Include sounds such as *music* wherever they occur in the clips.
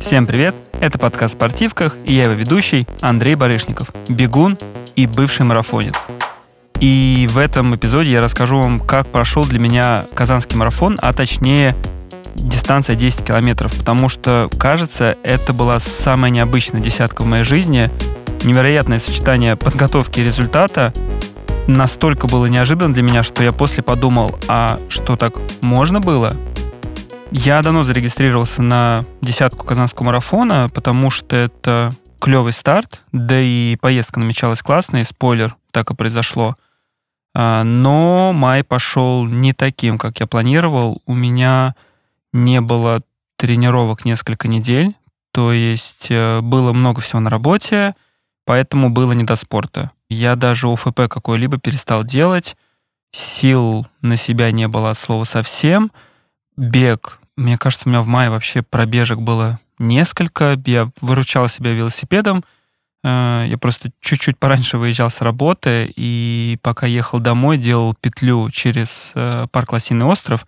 Всем привет! Это подкаст «Спортивках» и я его ведущий Андрей Барышников, бегун и бывший марафонец. И в этом эпизоде я расскажу вам, как прошел для меня казанский марафон, а точнее дистанция 10 километров, потому что, кажется, это была самая необычная десятка в моей жизни. Невероятное сочетание подготовки и результата настолько было неожиданно для меня, что я после подумал, а что так можно было? Я давно зарегистрировался на десятку казанского марафона, потому что это клевый старт, да и поездка намечалась классная, спойлер, так и произошло. А, но май пошел не таким, как я планировал. У меня не было тренировок несколько недель, то есть э, было много всего на работе, поэтому было не до спорта. Я даже ОФП какой-либо перестал делать, сил на себя не было от слова совсем. Бег мне кажется, у меня в мае вообще пробежек было несколько. Я выручал себя велосипедом. Э, я просто чуть-чуть пораньше выезжал с работы, и пока ехал домой, делал петлю через э, парк Лосиный остров,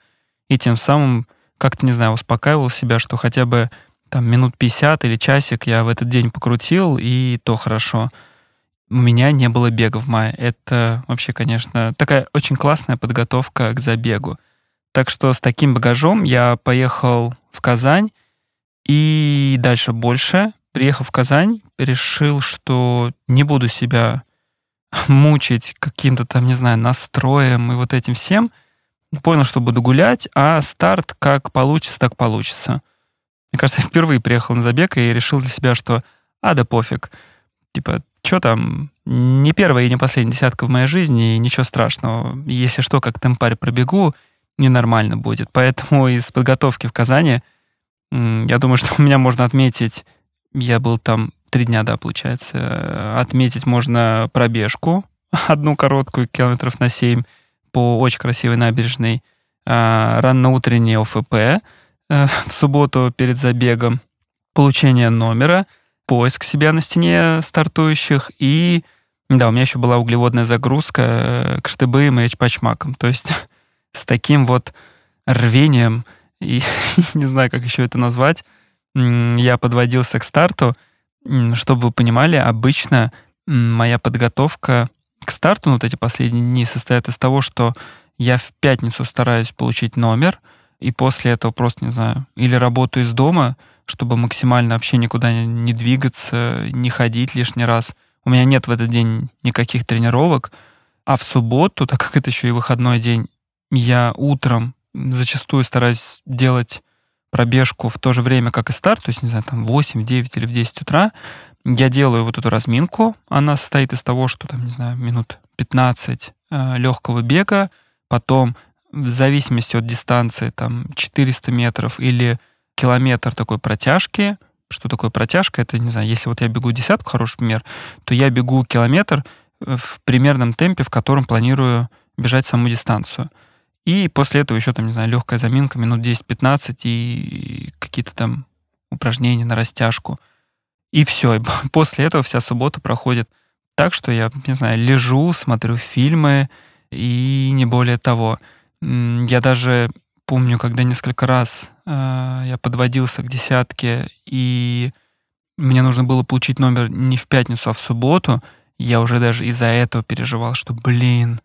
и тем самым как-то, не знаю, успокаивал себя, что хотя бы там минут 50 или часик я в этот день покрутил, и то хорошо. У меня не было бега в мае. Это вообще, конечно, такая очень классная подготовка к забегу. Так что с таким багажом я поехал в Казань и дальше больше. Приехав в Казань, решил, что не буду себя *laughs* мучить каким-то там, не знаю, настроем и вот этим всем. Понял, что буду гулять, а старт как получится, так получится. Мне кажется, я впервые приехал на забег и решил для себя, что а, да пофиг. Типа, что там, не первая и не последняя десятка в моей жизни, и ничего страшного. Если что, как темпарь пробегу, ненормально будет. Поэтому *laughs* из подготовки в Казани, я думаю, что *laughs* у меня можно отметить, я был там три дня, да, получается, отметить можно пробежку, *laughs* одну короткую, километров на 7, по очень красивой набережной, а, ранно-утренний ОФП э, в субботу перед забегом, получение номера, поиск себя на стене стартующих и да, у меня еще была углеводная загрузка э, к штыбым и эчпачмакам. То есть с таким вот рвением, и *laughs* не знаю, как еще это назвать, я подводился к старту. Чтобы вы понимали, обычно моя подготовка к старту, ну, вот эти последние дни, состоит из того, что я в пятницу стараюсь получить номер, и после этого просто, не знаю, или работаю из дома, чтобы максимально вообще никуда не двигаться, не ходить лишний раз. У меня нет в этот день никаких тренировок, а в субботу, *laughs* так как это еще и выходной день, я утром зачастую стараюсь делать пробежку в то же время, как и старт, то есть, не знаю, там 8, 9 или в 10 утра, я делаю вот эту разминку. Она состоит из того, что там, не знаю, минут 15 э, легкого бега, потом в зависимости от дистанции, там 400 метров или километр такой протяжки. Что такое протяжка? Это, не знаю, если вот я бегу десятку, хороший пример, то я бегу километр в примерном темпе, в котором планирую бежать саму дистанцию. И после этого еще там, не знаю, легкая заминка, минут 10-15 и какие-то там упражнения на растяжку. И все. И *laughs* после этого вся суббота проходит так, что я, не знаю, лежу, смотрю фильмы и не более того. Я даже помню, когда несколько раз э, я подводился к десятке, и мне нужно было получить номер не в пятницу, а в субботу, я уже даже из-за этого переживал, что, блин,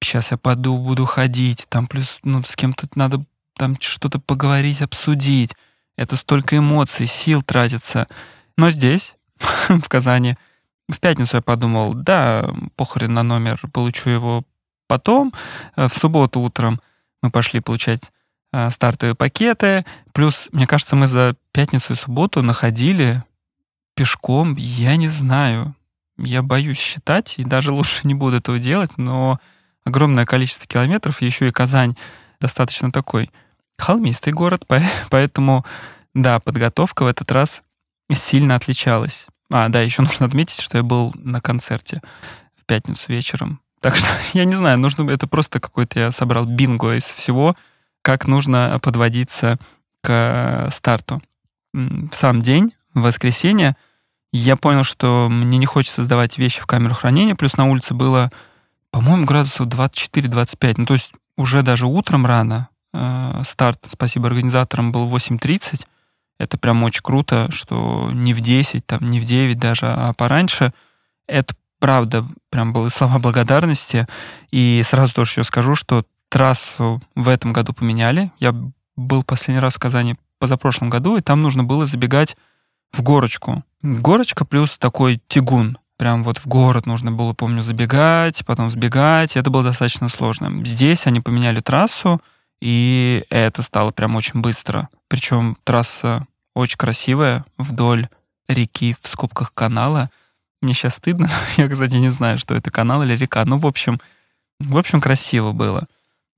сейчас я пойду, буду ходить, там плюс, ну, с кем-то надо там что-то поговорить, обсудить. Это столько эмоций, сил тратится. Но здесь, *laughs* в Казани, в пятницу я подумал, да, похрен на номер, получу его потом. В субботу утром мы пошли получать а, стартовые пакеты. Плюс, мне кажется, мы за пятницу и субботу находили пешком, я не знаю, я боюсь считать, и даже *laughs* лучше не буду этого делать, но огромное количество километров, еще и Казань достаточно такой холмистый город, *laughs* поэтому, да, подготовка в этот раз сильно отличалась. А, да, еще нужно отметить, что я был на концерте в пятницу вечером. Так что, *laughs* я не знаю, нужно это просто какой-то я собрал бинго из всего, как нужно подводиться к старту. В сам день, в воскресенье, я понял, что мне не хочется сдавать вещи в камеру хранения, плюс на улице было по-моему, градусов 24-25. Ну, то есть уже даже утром рано э, старт, спасибо организаторам, был 8.30. Это прям очень круто, что не в 10, там, не в 9 даже, а пораньше. Это правда прям были слова благодарности. И сразу тоже еще скажу, что трассу в этом году поменяли. Я был последний раз в Казани позапрошлом году, и там нужно было забегать в горочку. Горочка плюс такой тягун. Прям вот в город нужно было, помню, забегать, потом сбегать. Это было достаточно сложно. Здесь они поменяли трассу, и это стало прям очень быстро. Причем трасса очень красивая вдоль реки в скобках канала. Мне сейчас стыдно. *laughs* Я, кстати, не знаю, что это канал или река. Ну, в общем, в общем, красиво было.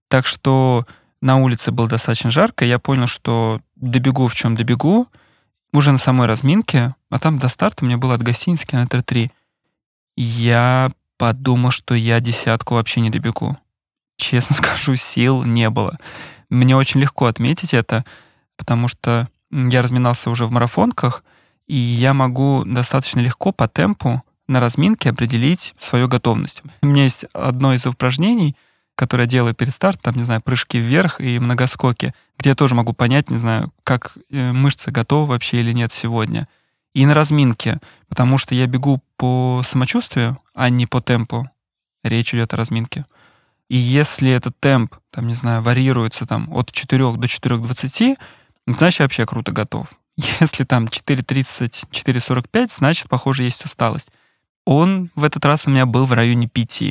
Так что на улице было достаточно жарко. Я понял, что добегу в чем добегу. Уже на самой разминке, а там до старта мне было от гостиницы километра три. Я подумал, что я десятку вообще не добегу. Честно *laughs* скажу, сил не было. Мне очень легко отметить это, потому что я разминался уже в марафонках, и я могу достаточно легко по темпу на разминке определить свою готовность. У меня есть одно из упражнений, которое я делаю перед стартом, там, не знаю, прыжки вверх и многоскоки, где я тоже могу понять, не знаю, как э, мышцы готовы вообще или нет сегодня. И на разминке, потому что я бегу по самочувствию, а не по темпу. Речь идет о разминке. И если этот темп, там, не знаю, варьируется там от 4 до 4,20, значит, я вообще круто готов. *laughs* Если там 4.30, 4.45, значит, похоже, есть усталость. Он в этот раз у меня был в районе 5.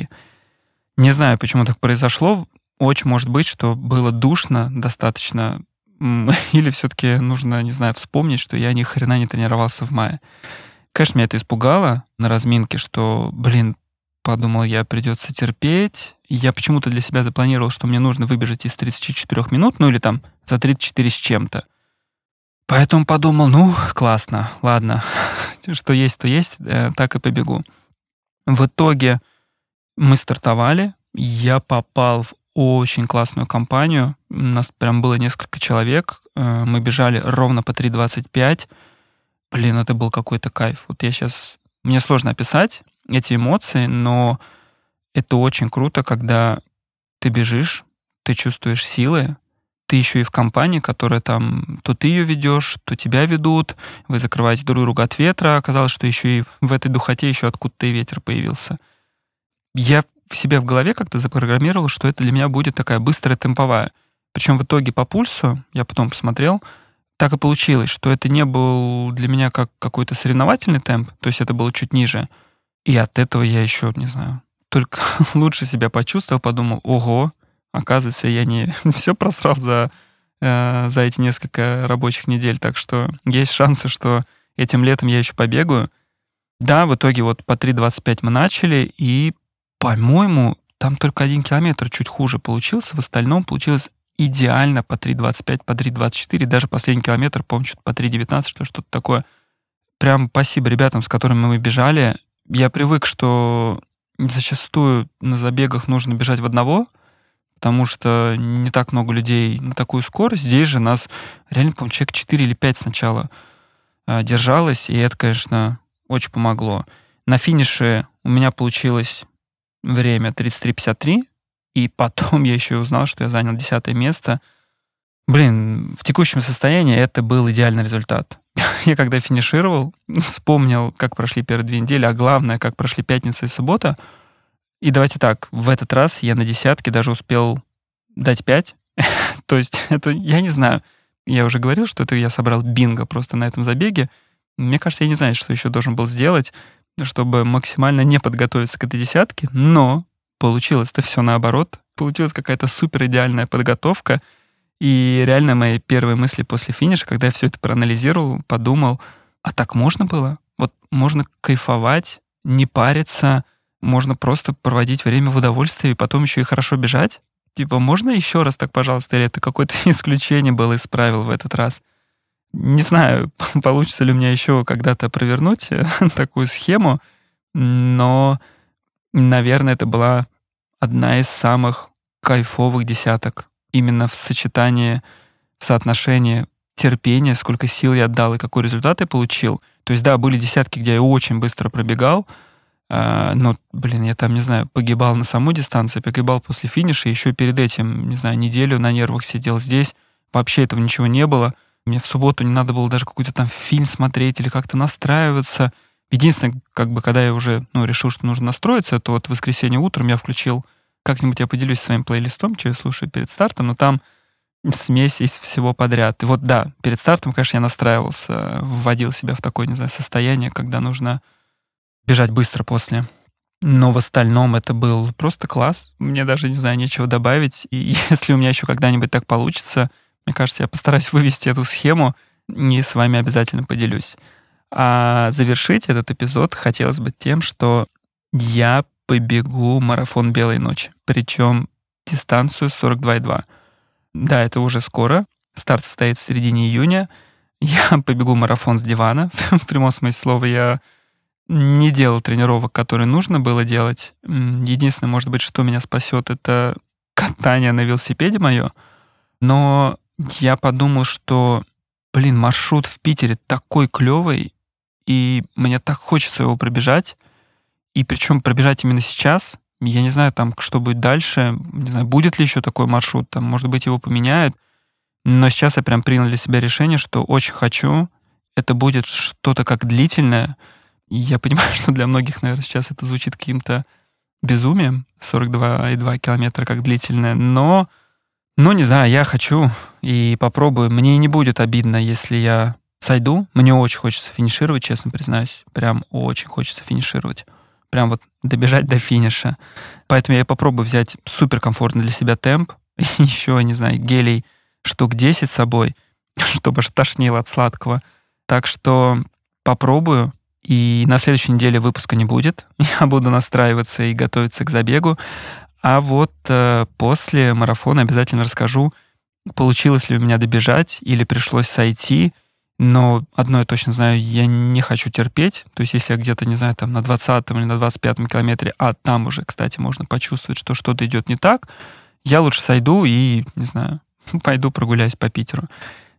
Не знаю, почему так произошло. Очень может быть, что было душно достаточно. *laughs* Или все-таки нужно, не знаю, вспомнить, что я ни хрена не тренировался в мае. Конечно, меня это испугало на разминке, что, блин, подумал я, придется терпеть. Я почему-то для себя запланировал, что мне нужно выбежать из 34 минут, ну или там за 34 с чем-то. Поэтому подумал, ну, классно, ладно, *laughs* что есть, то есть, э, так и побегу. В итоге мы стартовали, я попал в очень классную компанию, у нас прям было несколько человек, э, мы бежали ровно по 3.25, блин, это был какой-то кайф. Вот я сейчас, мне сложно описать эти эмоции, но это очень круто, когда ты бежишь, ты чувствуешь силы, ты еще и в компании, которая там, то ты ее ведешь, то тебя ведут, вы закрываете друг друга от ветра, оказалось, что еще и в этой духоте еще откуда-то и ветер появился. Я в себе в голове как-то запрограммировал, что это для меня будет такая быстрая темповая. Причем в итоге по пульсу, я потом посмотрел, так и получилось, что это не был для меня как какой-то соревновательный темп, то есть это было чуть ниже. И от этого я еще, не знаю, только *laughs* лучше себя почувствовал, подумал, ого, Оказывается, я не *laughs* все просрал за, э, за эти несколько рабочих недель, так что есть шансы, что этим летом я еще побегаю. Да, в итоге вот по 3.25 мы начали, и, по-моему, там только один километр чуть хуже получился, в остальном получилось идеально по 3.25, по 3.24, даже последний километр, помню, что по 3.19, что что-то такое. Прям спасибо ребятам, с которыми мы бежали. Я привык, что зачастую на забегах нужно бежать в одного — потому что не так много людей на такую скорость. Здесь же нас реально, по-моему, человек 4 или 5 сначала э, держалось, и это, конечно, очень помогло. На финише у меня получилось время 33.53, и потом *laughs* я еще узнал, что я занял десятое место. Блин, в текущем состоянии это был идеальный результат. *laughs* я когда финишировал, *laughs* вспомнил, как прошли первые две недели, а главное, как прошли пятница и суббота — и давайте так, в этот раз я на десятке даже успел дать 5. То есть это, я не знаю, я уже говорил, что это я собрал бинго просто на этом забеге. Мне кажется, я не знаю, что еще должен был сделать, чтобы максимально не подготовиться к этой десятке, но получилось-то все наоборот. Получилась какая-то супер идеальная подготовка. И реально мои первые мысли после финиша, когда я все это проанализировал, подумал, а так можно было? Вот можно кайфовать, не париться, можно просто проводить время в удовольствии и потом еще и хорошо бежать? Типа, можно еще раз так, пожалуйста, или это какое-то *laughs* исключение было из правил в этот раз? Не знаю, *laughs* получится ли у меня еще когда-то провернуть э, *laughs* такую схему, но, наверное, это была одна из самых кайфовых десяток. Именно в сочетании, в соотношении терпения, сколько сил я отдал и какой результат я получил. То есть, да, были десятки, где я очень быстро пробегал, а, но, блин, я там, не знаю, погибал на саму дистанцию, погибал после финиша, еще перед этим, не знаю, неделю на нервах сидел здесь. Вообще этого ничего не было. Мне в субботу не надо было даже какой-то там фильм смотреть или как-то настраиваться. Единственное, как бы, когда я уже ну, решил, что нужно настроиться, то вот в воскресенье утром я включил, как-нибудь я поделюсь своим плейлистом, что я слушаю перед стартом, но там смесь из всего подряд. И вот да, перед стартом, конечно, я настраивался, вводил себя в такое, не знаю, состояние, когда нужно бежать быстро после. Но в остальном это был просто класс. Мне даже, не знаю, нечего добавить. И *laughs* если у меня еще когда-нибудь так получится, мне кажется, я постараюсь *laughs* вывести эту схему и с вами обязательно поделюсь. А завершить этот эпизод хотелось бы тем, что я побегу марафон Белой ночи, причем дистанцию 42,2. Да, это уже скоро. Старт состоит в середине июня. Я *laughs* побегу марафон с дивана. *laughs* в прямом смысле слова я не делал тренировок, которые нужно было делать. Единственное, может быть, что меня спасет, это катание на велосипеде мое. Но я подумал, что, блин, маршрут в Питере такой клевый, и мне так хочется его пробежать. И причем пробежать именно сейчас. Я не знаю, там, что будет дальше. Не знаю, будет ли еще такой маршрут. Там, может быть, его поменяют. Но сейчас я прям принял для себя решение, что очень хочу. Это будет что-то как длительное. Я понимаю, *laughs* что для многих, наверное, сейчас это звучит каким-то безумием. 42,2 километра как длительное. Но, ну, не знаю, я хочу и попробую. Мне не будет обидно, если я сойду. Мне очень хочется финишировать, честно признаюсь. Прям очень хочется финишировать прям вот добежать до финиша. Поэтому я попробую взять суперкомфортный для себя темп, *laughs* еще, не знаю, гелей штук 10 с собой, *laughs* чтобы аж тошнило от сладкого. Так что попробую, и на следующей неделе выпуска не будет. *laughs* Я буду настраиваться и готовиться к забегу. А вот э, после марафона обязательно расскажу, получилось ли у меня добежать или пришлось сойти, но одно я точно знаю, я не хочу терпеть. То есть если я где-то, не знаю, там на 20 или на 25 километре, а там уже, кстати, можно почувствовать, что что-то идет не так, я лучше сойду и, не знаю, *laughs* пойду прогуляюсь по Питеру.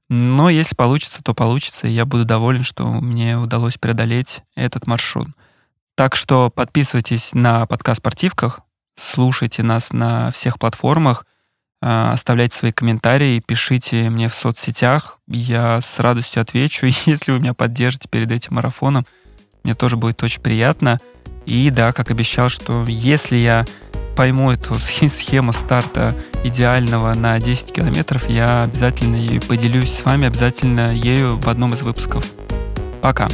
Но если получится, то получится, и я буду доволен, что мне удалось преодолеть этот маршрут. Так что подписывайтесь на подкаст «Спортивках», слушайте нас на всех платформах, а, оставляйте свои комментарии, пишите мне в соцсетях. Я с радостью отвечу. *laughs* Если вы меня поддержите перед этим марафоном, мне тоже будет очень приятно. И да, как обещал, что если я пойму эту схему старта идеального на 10 километров, я обязательно ею поделюсь с вами, обязательно ею в одном из выпусков. Пока!